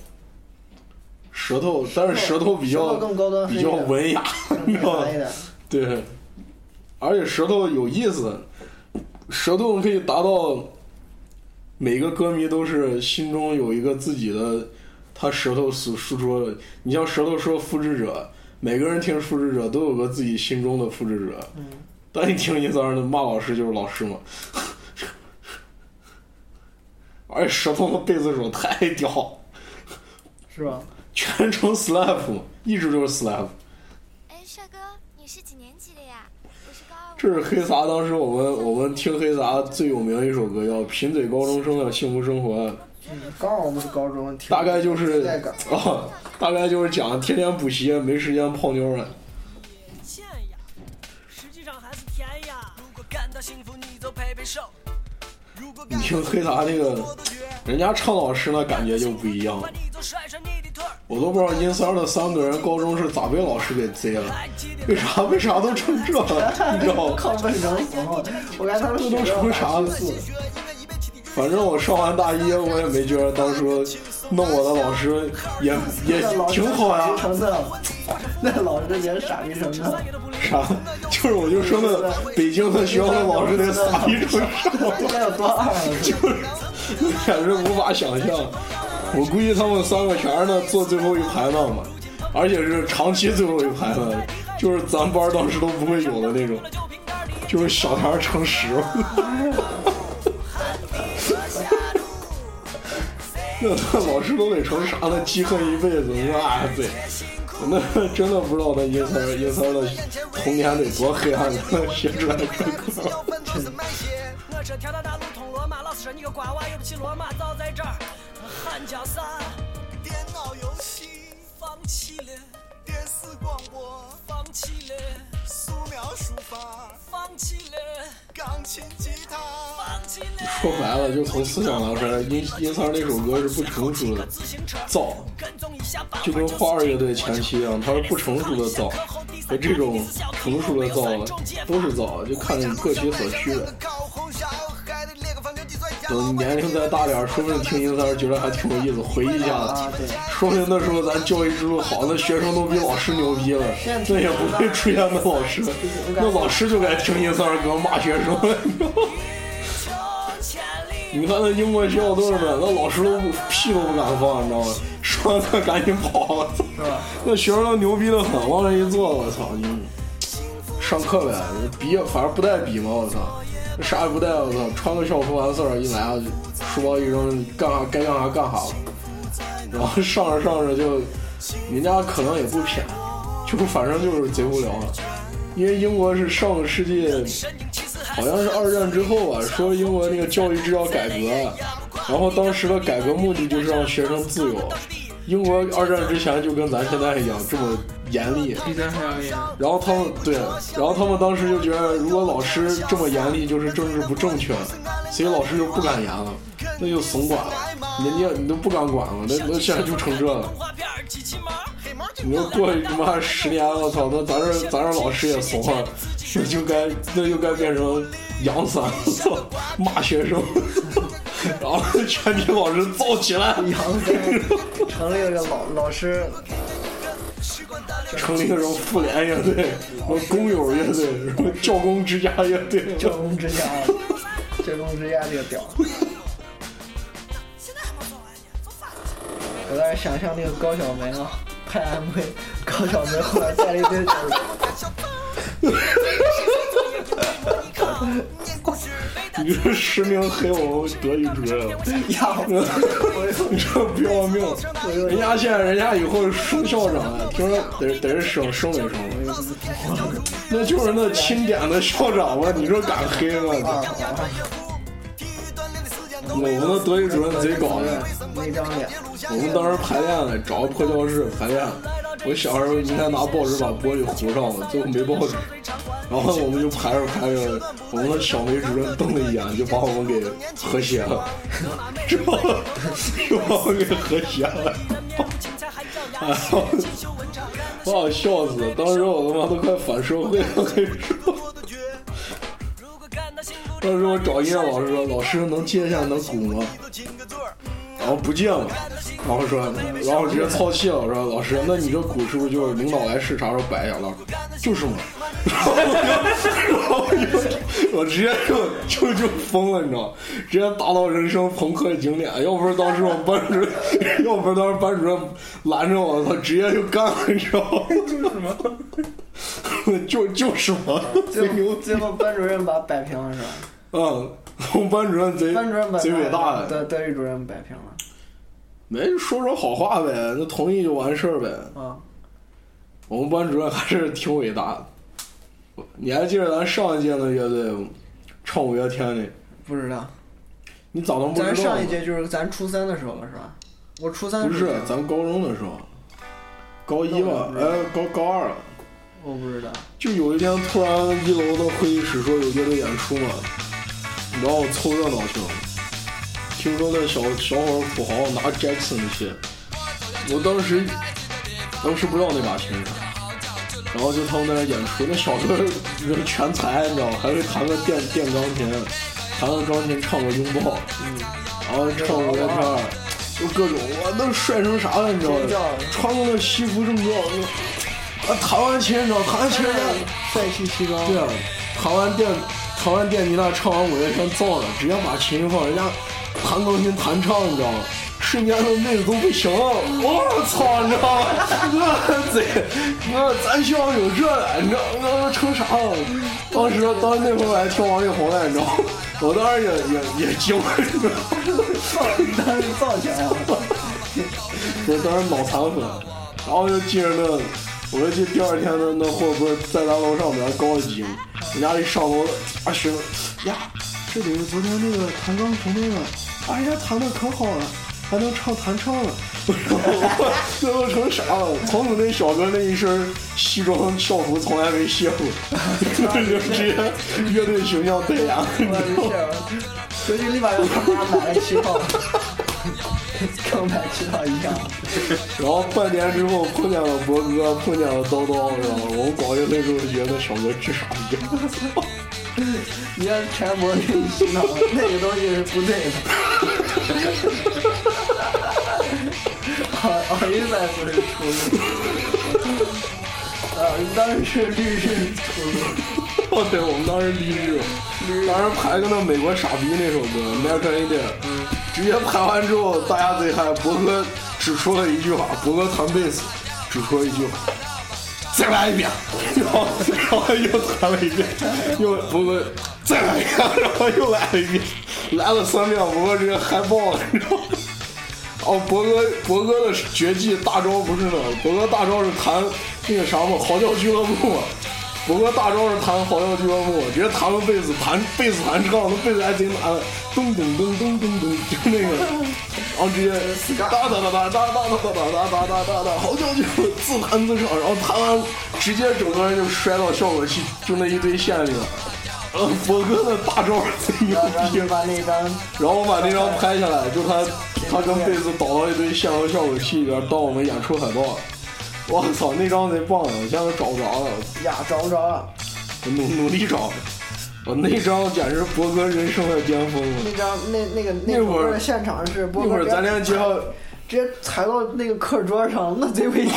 舌头，但是舌头比较头更高端比较文雅，你知道吗。[LAUGHS] 对，而且舌头有意思，舌头可以达到每个歌迷都是心中有一个自己的，他舌头所输出的。你像舌头说复制者，每个人听复制者都有个自己心中的复制者。嗯，但你听一三儿的骂老师就是老师嘛，[LAUGHS] 而且舌头的贝斯手太屌，是吧？全程 slap，一直就是 slap。哎，帅哥，你是几年级的呀？我是高二。这是黑撒，当时我们我们听黑撒最有名一首歌叫《贫嘴高中生的幸福生活》，嗯，刚好我们是高中，大概就是。啊，大概就是讲天天补习没时间泡妞了。欠呀，实际上还是甜呀。如果感到幸福，你就拍拍手。你听黑达那个，人家唱老师那感觉就不一样。我都不知道阴三的三个人高中是咋被老师给贼了，为啥为啥都成这了，你知道吗？[LAUGHS] 亢奋成什么？我看他们这都成啥了？反正我上完大一，[LAUGHS] 我也没觉得当初弄我的老师也 [LAUGHS] 也挺好呀。成这，那老师也傻逼成的，啥？[LAUGHS] 就是我就说那北京的学校的老师得傻逼成啥，有多二啊！就是简直无法想象。我估计他们三个全是那坐最后一排那嘛，而且是长期最后一排的，就是咱班当时都不会有的那种，就是小天儿乘十。那老师都得成啥了？记恨一辈子，你说哎对，那真的不知道那阴三儿阴三的童年得多黑暗，写出来这歌。电视广播，放弃了，素描书法，放弃了，钢琴吉他，放弃了。说白了，就从思想上说，阴阴三儿那首歌是不成熟的造，就跟花儿乐队前期一样，它是不成熟的造，和这种成熟的造都是造，就看你各取所需的。等年龄再大点，[LAUGHS] 说不定听音三儿觉得还挺有意思，回忆一下啊，对，说不定那时候咱教育制度好，那学生都比老师牛逼了，那也不会出现那老师，[LAUGHS] 那老师就该听音三儿歌骂学生。[LAUGHS] 你看那英国学校都是的，那老师都不屁都不敢放，你知道吗？说完他赶紧跑！那学生都牛逼的很，往那一坐，我操！你上课呗，笔反正不带笔嘛，我操！啥也不带，我操！穿个校服完事儿一来，书包一扔，干啥该干啥干啥了。然后上着上着就，人家可能也不偏，就反正就是贼无聊了。因为英国是上个世纪，好像是二战之后吧，说英国那个教育制要改革，然后当时的改革目的就是让学生自由。英国二战之前就跟咱现在一样这么严厉，比咱还要严。然后他们对，然后他们当时就觉得，如果老师这么严厉，就是政治不正确，所以老师就不敢严了，那就怂管了，人家你都不敢管了，那那现在就成这了。你说过他妈十年，我操，那咱这咱这老师也怂了，那就该那就该变成杨三，[LAUGHS] 骂学生，[LAUGHS] 然后全体老师燥起来，杨三成立了个老老师，成立了什么妇联乐队，什么工友乐队，什么教工之家乐队，教工之家，教工之家这个屌。我在想象那个高晓梅啊，拍 MV，高晓梅后来带了一堆酒。[LAUGHS] [LAUGHS] 你这实名黑我们德语主任，呀，[LAUGHS] 你这不要命！人家现在人家以后升校长了，听说得得是升升没升？那就是那钦点的校长嘛，你说敢黑吗？我们那德语主任贼搞的，那张脸，我们当时排练了，找个破教室排练。我小时候应该拿报纸把玻璃糊上了，最后没报纸，然后我们就排着排着，我们的小梅主任瞪了一眼，就把我们给和谐了，之后 [LAUGHS] 就把我们给和谐了，哎呀，把我笑死了！当时我他妈都快反社会了，我跟你说。当时我找音乐老师说：“老师能接一下能鼓吗？”然后不见了，然后说，然后直接操气了，说：“老师，那你这鼓是不是就是领导来视察时候摆一下了？”就是嘛。然后我就我直接就就就疯了，你知道直接达到人生朋克顶点。要不是当时我班主任，要不是当时班主任拦着我，他直接就干了，你知道吗？就是嘛。[LAUGHS] 就就是嘛。最后最后班主任把摆平了是吧？嗯，我 [LAUGHS] 们班主任贼班主任贼伟大的，德德语主任摆平了。没说说好话呗，那同意就完事儿呗。啊，我们班主任还是挺伟大的。你还记得咱上一届的乐队唱五月天的？不知道。你咋能不知道？咱上一届就是咱初三的时候了，是吧？我初三不是咱高中的时候，高一吧？哎，高高二了。我不知道。就有一天突然一楼的会议室说有乐队演出嘛，然后我凑热闹去了。听说那小小伙土豪拿 Jackson 那些，我当时当时不知道那把琴，然后就他们在那演出，那小哥人全才，你知道吗？还会弹个电电钢琴，弹个钢琴唱个拥抱，嗯，然后唱五月天，就各种哇，那帅成啥了，你知道吗？穿个那西服正装，啊，弹完琴，你知道，弹完琴，帅气西装，对啊，弹完电弹完电吉他，唱完五月天造的，直接把琴放，人家。弹钢琴弹唱，你知道吗？瞬间那妹子都不行了，我操，你知道吗？我贼，我咱学校有这的，你知道我成啥了？当时当时那会儿我还听王力宏呢，你知道吗？我当时也也也惊了，你知道吗？当时造起来了，我当时脑残粉，然后就记着那，我就记第二天的那货不是在咱楼上面高一级吗？人家一上楼，啊学呀，这里是昨天那个弹钢琴那个。哎呀，弹的可好了，还能唱弹唱了，[LAUGHS] 这都成啥了？从此那小哥那一身西装校服从来没卸过，[LAUGHS] 就直接乐队形象代言。回去立马就他妈买了旗袍，跟买旗袍一样。[LAUGHS] 然后半年之后碰见了博哥，碰见了叨叨，知道吗？我们广乐队就觉得小哥智傻逼。你让全国给你洗脑，那个东西是不对的。奥奥运赛不是出路，啊，你当时是律师出路。哦，对，我们当时律师，当时排个那美国傻逼那首歌《American Idiot》，直接排完之后，大家贼嗨，博哥只说了一句话，博哥弹贝斯，只说一句话。再来一遍，然后然后又弹了一遍，又博哥再来一遍，然后又来了一遍，来了三遍，博哥直接嗨爆了，你知道吗？哦，博哥博哥的绝技大招不是那，博哥大招是弹那个啥嘛，嚎叫俱乐部嘛。博哥大招是弹嚎叫俱乐部，直接弹个贝斯，弹贝斯弹唱，那贝斯还贼难，咚咚咚咚咚咚，就那个，然后直接哒哒哒哒哒哒哒哒哒哒哒哒哒，嚎叫就自弹自唱，然后弹完直接整个人就摔到效果器就那一堆线里了。呃，博哥的大招贼牛逼，把那张，然后我把那张拍下来，就他他跟贝斯倒到一堆线和效果器里边当我们演出海报。我操，那张贼棒呀，我现在都找不着了。呀，找不着了，我努努力找。我那张简直博哥人生的巅峰了。那张那那个那会儿现场是，那会儿咱俩接号直接踩到那个课桌上，那贼危险。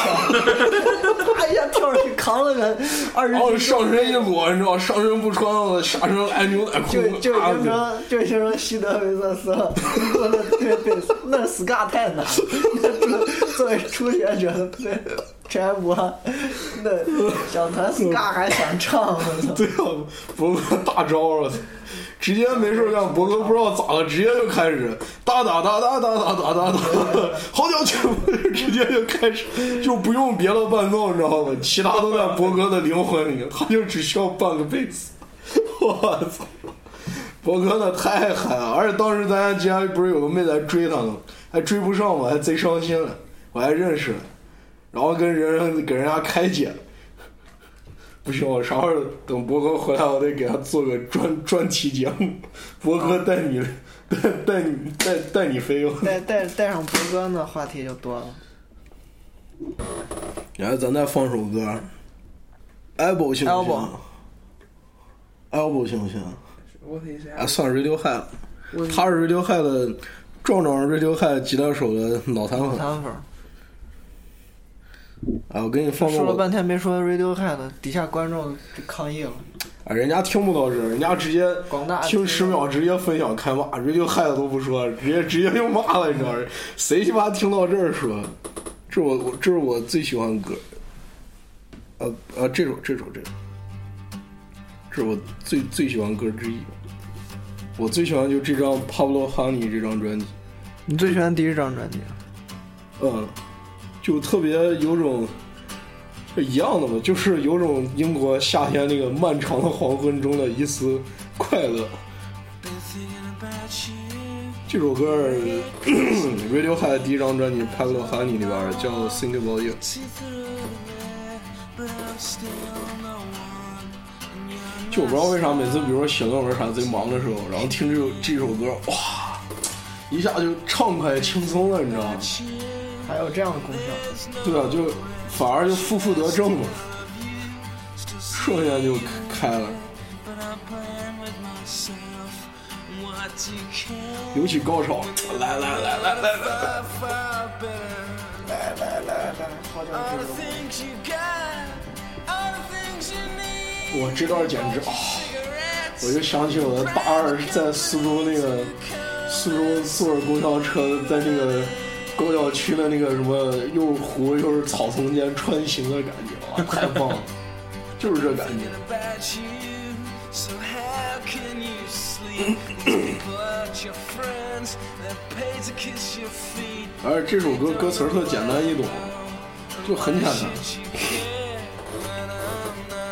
啪一下，跳上去扛了个二十。哦，上身一裸，你知道上身不穿了，下身挨牛仔裤。就就形成就形成西德维瑟斯了。[LAUGHS] 那对对，那 s c a 太难，那 [LAUGHS] 作为初学者对。这还我那小团 ska 还想唱，我操！[LAUGHS] 对啊，博哥大招我操！直接没事干，博哥不知道咋了，直接就开始哒哒哒哒哒哒哒哒哒，[LAUGHS] 好屌球，直接就开始，就不用别的伴奏，你知道吗？其他都在博哥的灵魂里，[LAUGHS] 他就只需要半个贝斯。[LAUGHS] 我操！博哥那太嗨了，而且当时咱家竟然不是有个妹子追他呢，还追不上我，还贼伤心了，我还认识了，然后跟人给人家开解。不行，我啥时候等博哥回来，我得给他做个专专题节目。博哥带你，带 [LAUGHS] 带你带带你飞哟！带带带上博哥，那话题就多了。然后咱再放首歌，elbow 行不行？elbow 行不行？啊，算 Radiohead 了，他是 Radiohead 的壮壮 Radiohead 吉他手的脑残粉。脑残粉。啊，我给你放说了半天没说 Radiohead，底下观众就抗议了。啊，人家听不到这，人家直接广大听十秒，直接分享开骂，Radiohead 都不说，直接直接就骂了，你知道吗？谁鸡巴听到这儿说？这我我这是我最喜欢的歌。呃呃，这首这首这首，这是我最最喜欢歌之一。我最喜欢就这张《Pablo Honey》这张专辑。你最喜欢第一张专辑？嗯。就特别有种一样的嘛，就是有种英国夏天那个漫长的黄昏中的一丝快乐。这首歌 Radiohead 第一张专辑《Pablo Honey》里边叫《Think About You》。就我不知道为啥，每次比如说写论文啥贼忙的时候，然后听这首这首歌，哇，一下就畅快轻松了，你知道吗？还有这样的功效？对啊，就反而就负负得正嘛，瞬间就开了。尤其高潮，来来来来来来来，来来来，我这段简直啊！我就想起我的大二在苏州那个苏州坐着公交车在那个。高校区的那个什么又是湖又是草丛间穿行的感觉，哇，太棒了，就是这感觉。而且这首歌歌词特简单易懂，就很简单。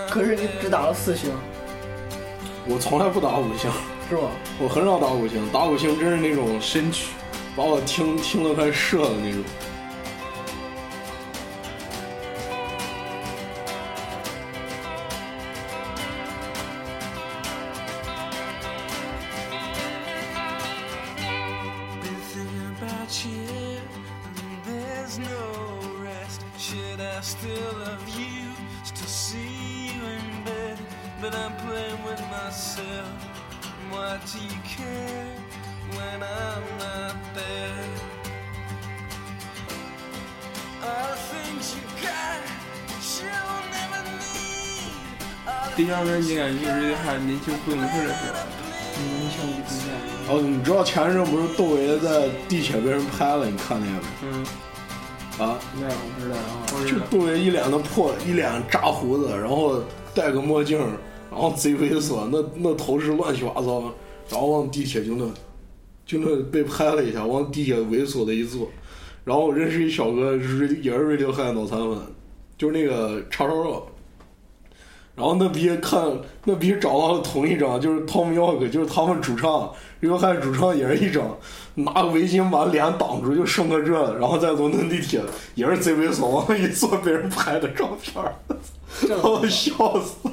可是你只打了四星。我从来不打五星，是吧？我很少打五星，打五星真是那种神曲。把我听听得快射的那种。前阵不是窦唯在地铁被人拍了？你看那个没？嗯。啊？那样我不知道啊。就窦唯一脸的破，一脸扎胡子，然后戴个墨镜，然后贼猥琐，那那头是乱七八糟，然后往地铁就那，就那被拍了一下，往地铁猥琐的一坐，然后我认识一小哥，是也是瑞流汉脑残粉，就是那个叉烧肉。然后那逼看那逼找到了同一张，就是 Tom York，就是他们主唱，约翰主唱也是一张，拿个围巾把脸挡住，就剩个这，然后在伦敦地铁也是贼猥琐，往那一坐被人拍的照片，把我笑死，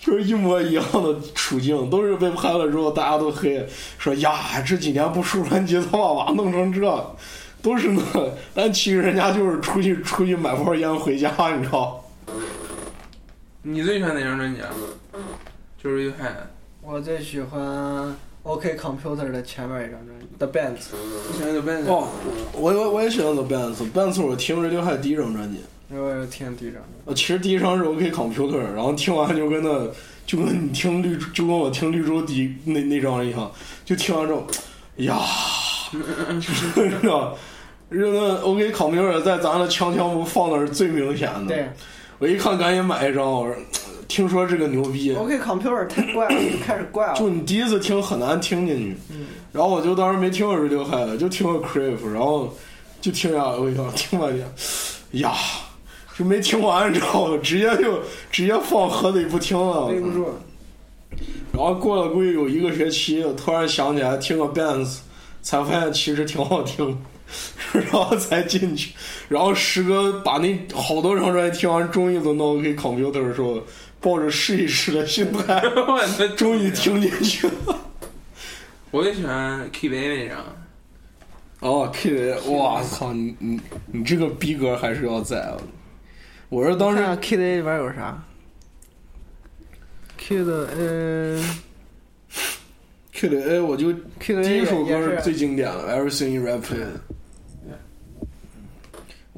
就是一模一样的处境，都是被拍了之后大家都黑，说呀这几年不出专辑，他把娃弄成这，都是那，但其实人家就是出去出去买包烟回家，你知道。你最喜欢哪张专辑啊？就是一海。我最喜欢 OK Computer 的前面一张专辑 The Bands。喜欢 The Bands。哦，我我我也喜欢 The Bands。Bands 我听 Radiohead 第一张专辑。我也听第一张。呃，其实第一张是 OK Computer，然后听完就跟那就跟你听绿就跟我听绿洲第一那那张一样，就听完之后，呀，[LAUGHS] 就是那。扔那 OK Computer 在咱的强强不放的是最明显的。对我一看赶紧买一张，我说听说这个牛逼，，OK Computer 太怪了，就开始怪了。就你第一次听很难听进去。嗯然后我就当时没听过 Radiohead，就听过 Crave，然后就听下 OK 康，听半天，呀，就没听完，你知道吗？直接就直接放盒子里不听了。背不住，然后过了估计有一个学期，我突然想起来听个 Bands，才发现其实挺好听，[LAUGHS] 然后才进去。然后时隔把那好多张专辑听完，终于轮到 OK Computer 的时候，抱着试一试的心态，[LAUGHS] 终于听进去了。我也喜欢 Kid A 那张，哦，Kid，哇操，你你你这个逼格还是要在啊！我是当时看 Kid A 里边有啥？Kid，嗯 Kid A，我就 A 第一首歌是是最经典的，Everything in Red Plate。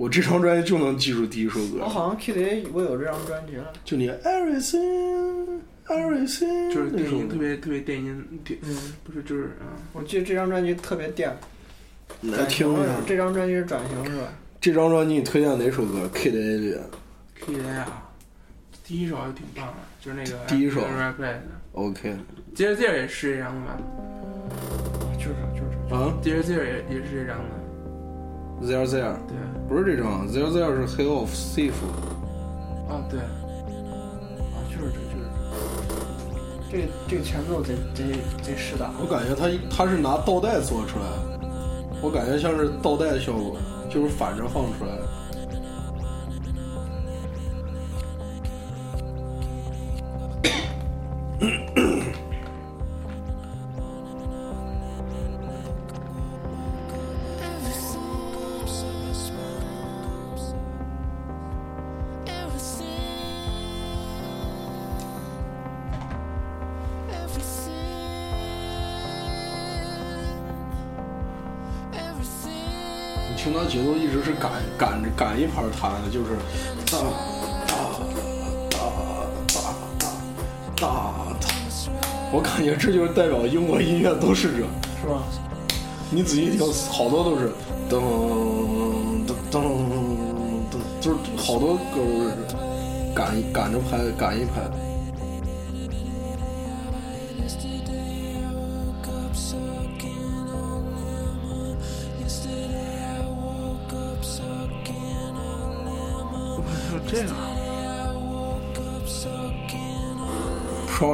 我这张专辑就能记住第一首歌我，好像 Kid A 我有这张专辑了。就你 Everything Everything，就是电音，特别特别电音，电嗯，不是就是啊，我记得这张专辑特别电，来听一下。这张专辑是转型是吧？这张专辑你推荐哪首歌？Kid A 里 Kid A 啊，第一首还挺棒的，就是那个第一首 Rap Play 的，OK 接着接着也是这张的吧，就是就是。啊接着接着也也是这张的，，There There 对，不是这张，There There 是 Hill of Thief。哦对，啊，就是这，就是这，这个这个前奏贼贼贼实打。我感觉他他是拿倒带做出来的，我感觉像是倒带效果，就是反着放出来的。一拍弹的，就是哒哒哒哒哒哒哒。我感觉这就是代表英国音乐都是这，是吧？你仔细听，好多都是噔噔噔噔，就是好多歌都是赶赶着拍赶一拍。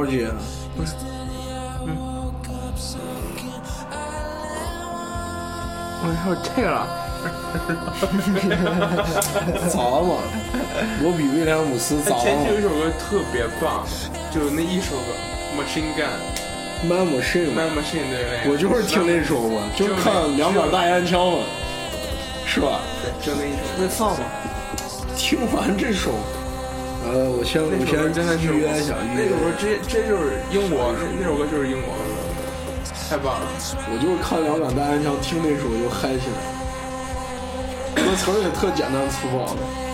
Project 我还有这个了，[LAUGHS] 咋了嘛？我比威廉姆斯咋他前期有了一首歌特别棒，就是那一首歌《Machine Gun》？Man Machine，Man Machine 对那个，我就是听那首嘛，就是看两杆大烟枪嘛，是吧？对，就那一首。会放吗？听完这首，呃，我先我先真的是预约一下，那首歌直接直接就是英国，那首歌就是英国，太棒了。我就是看两杆大烟枪，听那首就嗨起来。那词儿也特简单粗暴的。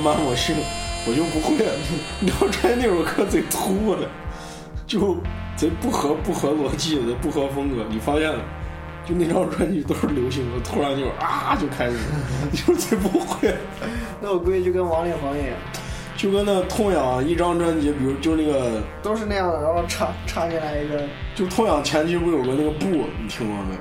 突然来个慢我性，我就不会了。你要专辑那首歌贼突的，就贼不合不合逻辑，的不合风格。你发现了？就那张专辑都是流行歌，突然就啊就开始，[LAUGHS] 就贼不会。那我估计就跟王力宏一样，就跟那痛痒一张专辑，比如就那个，都是那样的，然后插插进来一个，就痛痒前期不有个那个布，你听过没有？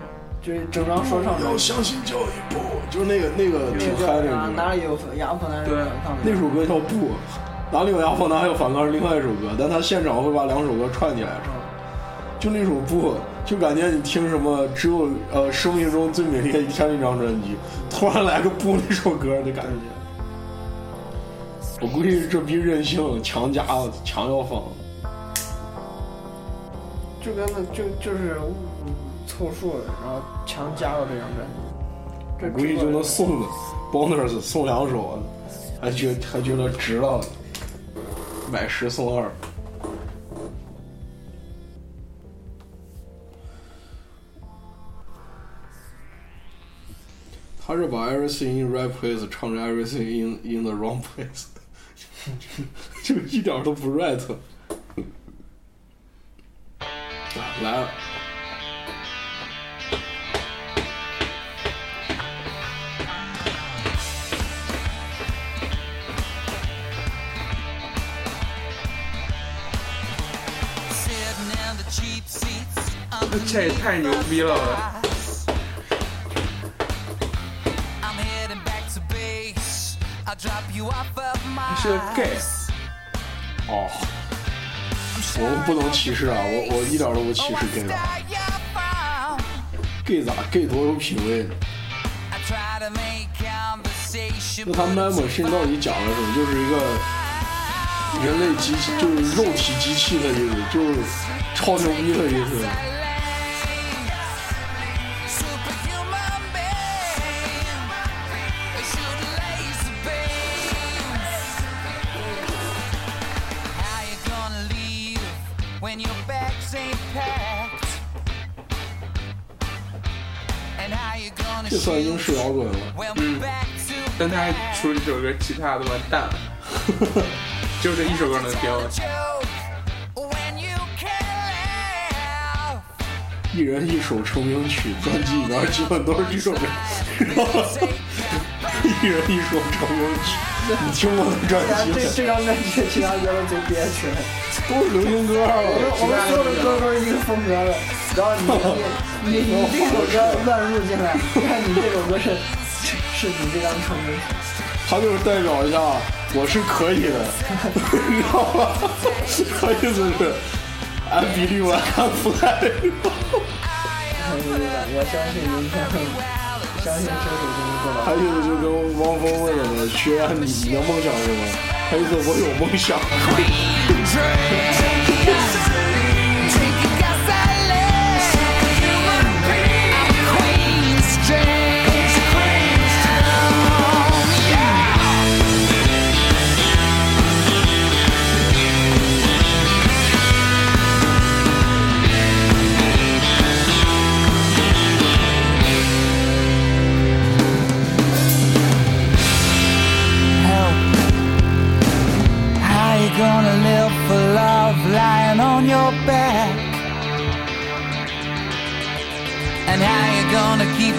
就是整张说唱要的，相信教育部，就是那个那个挺嗨的哪歌。哪里有压迫哪里有反抗。那首歌叫《不》，哪里有压迫哪里有反抗是另外一首歌，但他现场会把两首歌串起来唱。就那首《不》，就感觉你听什么只有呃生命中最美丽的一天那张专辑，突然来个《不》那首歌的感觉。我估计这逼任性，强加强要放。就跟那就就是嗯凑数的，然后强加到这张专辑。这估计就能送 bonus 送两首，还觉还觉得值了，买十送二。他是把 everything in right place 唱成 everything in in the wrong place，就一点都不 right。来了。这也太牛逼了！你是 gay 哦，我们不能歧视啊，我我一点都不歧视 gay 的，gay 咋 gay 多有品味？那他 memo 现到底讲了什么？就是一个人类机，就是肉体机器的意思，就是超牛逼的意思。算英式摇滚了。to 但他还出了这首歌，其他的完蛋了，[LAUGHS] 就这一首歌能飙。一人一首成名曲，专辑里面基本都是这首歌。[LAUGHS] 然后一人一首成名曲，你听我的专辑这这张专辑其他歌都贼憋屈了。都是流行歌啊！我们所有的歌都是一个风格的，然后你你你这首歌乱入进来，看你这首歌是是是你这张成名曲。他就是代表一下我是可以的，你知道吗？他意思是 I believe I can fly。我相信明天，相信这首就能做到。他意思就跟汪峰问的学员你的梦想是什么？他意思我有梦想。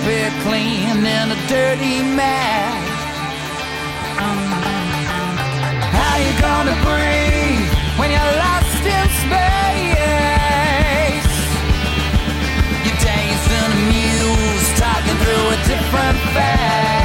Gonna clean in a dirty mess? Um, how you gonna breathe when you're lost in space? You're and amused, talking through a different phase.